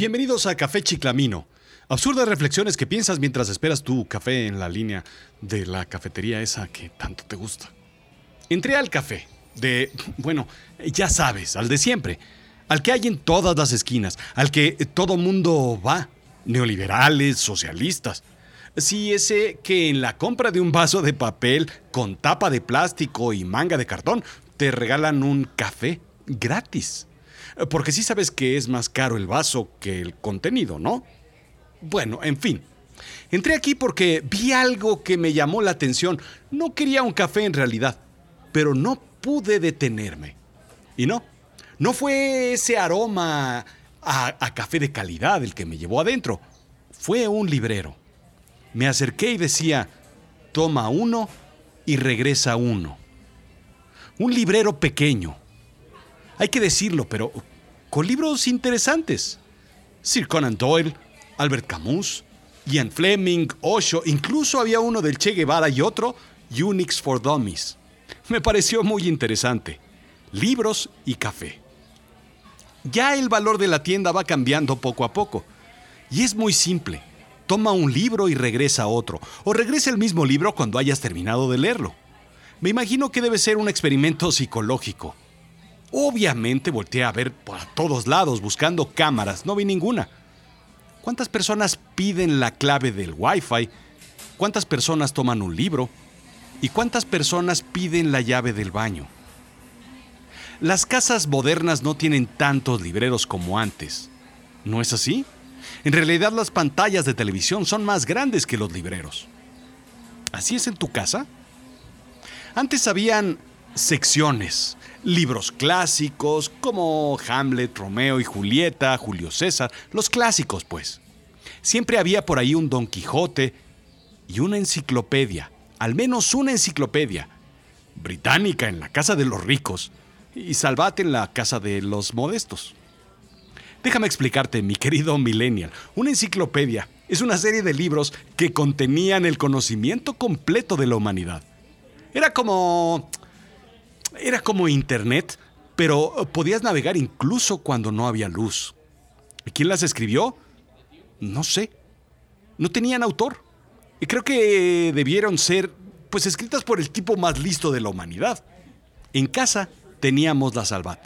Bienvenidos a Café Chiclamino. Absurdas reflexiones que piensas mientras esperas tu café en la línea de la cafetería esa que tanto te gusta. Entré al café. De, bueno, ya sabes, al de siempre. Al que hay en todas las esquinas. Al que todo mundo va. Neoliberales, socialistas. Sí, ese que en la compra de un vaso de papel con tapa de plástico y manga de cartón te regalan un café gratis. Porque sí sabes que es más caro el vaso que el contenido, ¿no? Bueno, en fin. Entré aquí porque vi algo que me llamó la atención. No quería un café en realidad, pero no pude detenerme. Y no, no fue ese aroma a, a café de calidad el que me llevó adentro. Fue un librero. Me acerqué y decía, toma uno y regresa uno. Un librero pequeño. Hay que decirlo, pero con libros interesantes. Sir Conan Doyle, Albert Camus, Ian Fleming, Osho, incluso había uno del Che Guevara y otro, Unix for Dummies. Me pareció muy interesante. Libros y café. Ya el valor de la tienda va cambiando poco a poco. Y es muy simple toma un libro y regresa otro, o regresa el mismo libro cuando hayas terminado de leerlo. Me imagino que debe ser un experimento psicológico. Obviamente volteé a ver por todos lados buscando cámaras, no vi ninguna. ¿Cuántas personas piden la clave del Wi-Fi? ¿Cuántas personas toman un libro? ¿Y cuántas personas piden la llave del baño? Las casas modernas no tienen tantos libreros como antes. ¿No es así? En realidad las pantallas de televisión son más grandes que los libreros. ¿Así es en tu casa? Antes habían secciones, libros clásicos como Hamlet, Romeo y Julieta, Julio César, los clásicos pues. Siempre había por ahí un Don Quijote y una enciclopedia, al menos una enciclopedia, británica en la casa de los ricos y Salvat en la casa de los modestos. Déjame explicarte, mi querido millennial. Una enciclopedia es una serie de libros que contenían el conocimiento completo de la humanidad. Era como... Era como Internet, pero podías navegar incluso cuando no había luz. ¿Quién las escribió? No sé. No tenían autor. Y creo que debieron ser, pues, escritas por el tipo más listo de la humanidad. En casa teníamos la Salvat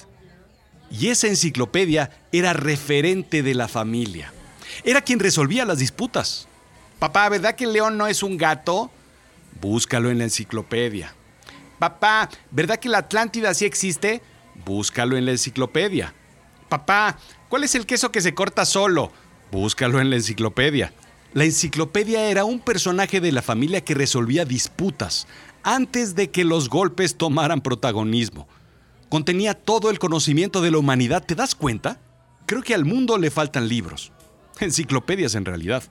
y esa enciclopedia era referente de la familia. Era quien resolvía las disputas. Papá, ¿verdad que el león no es un gato? Búscalo en la enciclopedia. Papá, ¿verdad que la Atlántida sí existe? Búscalo en la enciclopedia. Papá, ¿cuál es el queso que se corta solo? Búscalo en la enciclopedia. La enciclopedia era un personaje de la familia que resolvía disputas antes de que los golpes tomaran protagonismo contenía todo el conocimiento de la humanidad. ¿Te das cuenta? Creo que al mundo le faltan libros. Enciclopedias en realidad.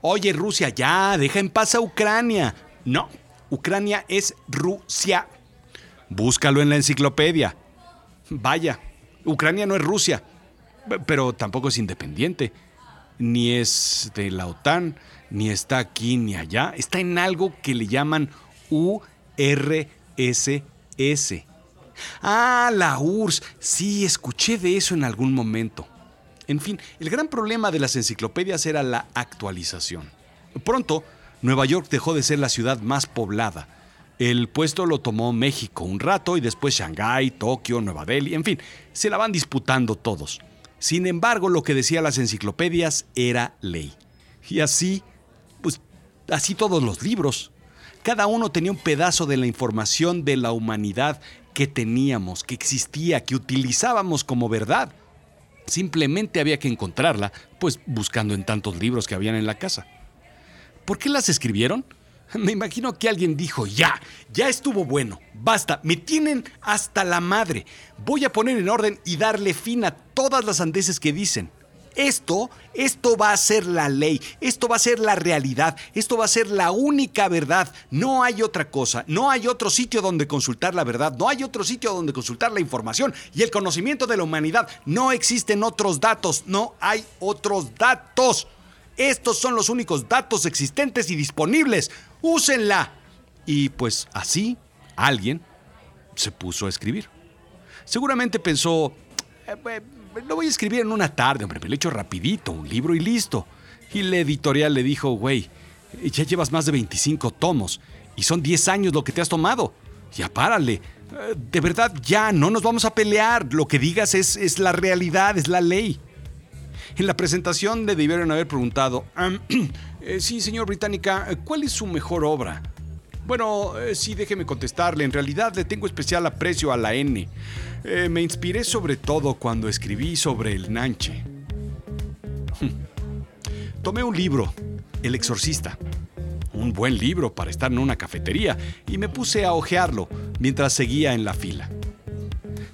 Oye, Rusia, ya, deja en paz a Ucrania. No, Ucrania es Rusia. Búscalo en la enciclopedia. Vaya, Ucrania no es Rusia, pero tampoco es independiente. Ni es de la OTAN, ni está aquí ni allá. Está en algo que le llaman URSS. Ah, la URSS. Sí, escuché de eso en algún momento. En fin, el gran problema de las enciclopedias era la actualización. Pronto, Nueva York dejó de ser la ciudad más poblada. El puesto lo tomó México un rato y después Shanghái, Tokio, Nueva Delhi, en fin, se la van disputando todos. Sin embargo, lo que decían las enciclopedias era ley. Y así, pues, así todos los libros. Cada uno tenía un pedazo de la información de la humanidad que teníamos, que existía, que utilizábamos como verdad. Simplemente había que encontrarla, pues buscando en tantos libros que habían en la casa. ¿Por qué las escribieron? Me imagino que alguien dijo, ya, ya estuvo bueno, basta, me tienen hasta la madre. Voy a poner en orden y darle fin a todas las andeses que dicen. Esto, esto va a ser la ley, esto va a ser la realidad, esto va a ser la única verdad. No hay otra cosa, no hay otro sitio donde consultar la verdad, no hay otro sitio donde consultar la información y el conocimiento de la humanidad. No existen otros datos, no hay otros datos. Estos son los únicos datos existentes y disponibles. Úsenla. Y pues así alguien se puso a escribir. Seguramente pensó, eh, lo voy a escribir en una tarde, hombre, me lo echo rapidito, un libro y listo. Y la editorial le dijo, güey, ya llevas más de 25 tomos y son 10 años lo que te has tomado. Ya párale. Eh, de verdad, ya, no nos vamos a pelear. Lo que digas es, es la realidad, es la ley. En la presentación le debieron haber preguntado, eh, sí, señor Británica, ¿cuál es su mejor obra? Bueno, eh, sí, déjeme contestarle. En realidad le tengo especial aprecio a la N. me inspiré sobre todo cuando escribí sobre el Nanche. Tomé un libro, El Exorcista. Un buen libro para estar en una cafetería y me puse a hojearlo mientras seguía en la fila.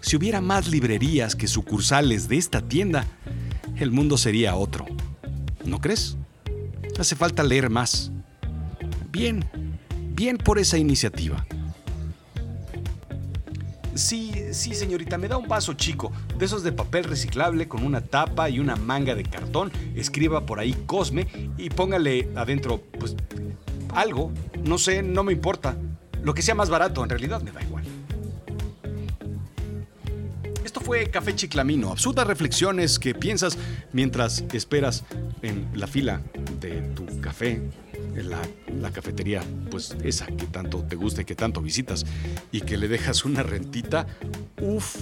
Si hubiera más librerías que sucursales de esta tienda, el mundo sería otro. ¿No crees? Hace falta leer más. Bien, bien por esa iniciativa. Sí, sí, señorita, me da un vaso chico, de esos de papel reciclable con una tapa y una manga de cartón. Escriba por ahí Cosme y póngale adentro, pues, algo. No sé, no me importa. Lo que sea más barato, en realidad me da. Fue Café Chiclamino, absurdas reflexiones que piensas mientras esperas en la fila de tu café en la, cafetería, pues esa que tanto te gusta y que tanto visitas, y que le dejas una rentita, uff.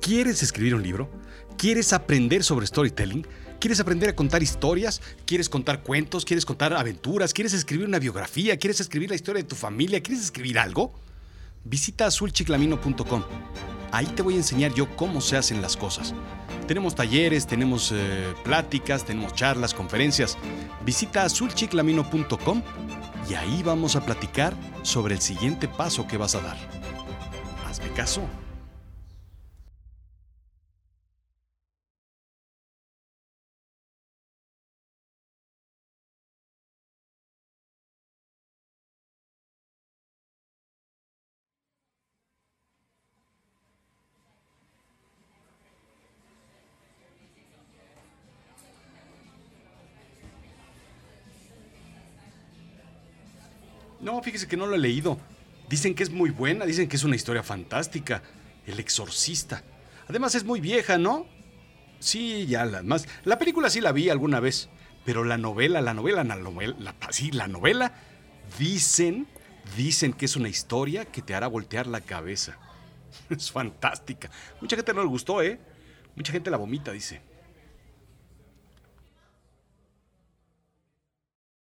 ¿Quieres escribir un libro? ¿Quieres aprender sobre storytelling? ¿Quieres aprender a contar historias? ¿Quieres contar cuentos? ¿Quieres contar aventuras? ¿Quieres escribir una biografía? ¿Quieres escribir la historia de tu familia? ¿Quieres escribir algo? visita azulchiclamino.com. Ahí te voy a enseñar yo cómo se hacen las cosas. Tenemos talleres, tenemos eh, pláticas, tenemos charlas, conferencias. Visita azulchiclamino.com y ahí vamos a platicar sobre el siguiente paso que vas a dar. Hazme caso. No, fíjese que no lo he leído. Dicen que es muy buena, dicen que es una historia fantástica. El exorcista. Además es muy vieja, ¿no? Sí, ya la más. La película sí la vi alguna vez, pero la novela, la novela, la novela, la, sí, la novela, dicen, dicen que es una historia que te hará voltear la cabeza. Es fantástica. Mucha gente no le gustó, ¿eh? Mucha gente la vomita, dice.